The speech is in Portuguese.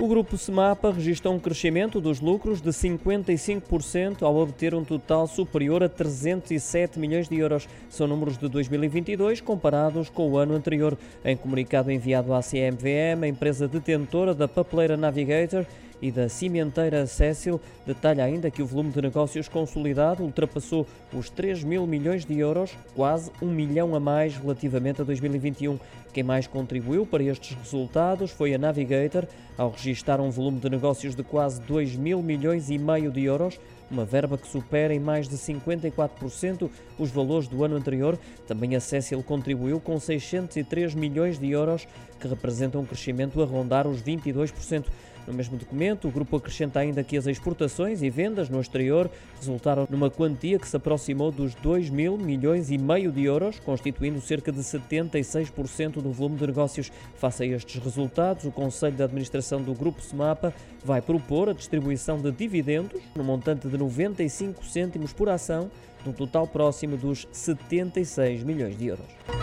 O grupo Semapa registra um crescimento dos lucros de 55% ao obter um total superior a 307 milhões de euros. São números de 2022 comparados com o ano anterior. Em comunicado enviado à CMVM, a empresa detentora da papeleira Navigator e da cimenteira Cecil detalha ainda que o volume de negócios consolidado ultrapassou os 3 mil milhões de euros, quase um milhão a mais relativamente a 2021. Quem mais contribuiu para estes resultados foi a Navigator, ao registrar um volume de negócios de quase 2 mil milhões e meio de euros, uma verba que supera em mais de 54% os valores do ano anterior. Também a Cecil contribuiu com 603 milhões de euros, que representam um crescimento a rondar os 22%. No mesmo documento, o grupo acrescenta ainda que as exportações e vendas no exterior resultaram numa quantia que se aproximou dos 2 mil milhões e meio de euros, constituindo cerca de 76% do volume de negócios. Face a estes resultados, o Conselho de Administração do Grupo Semapa vai propor a distribuição de dividendos no montante de 95 cêntimos por ação, num total próximo dos 76 milhões de euros.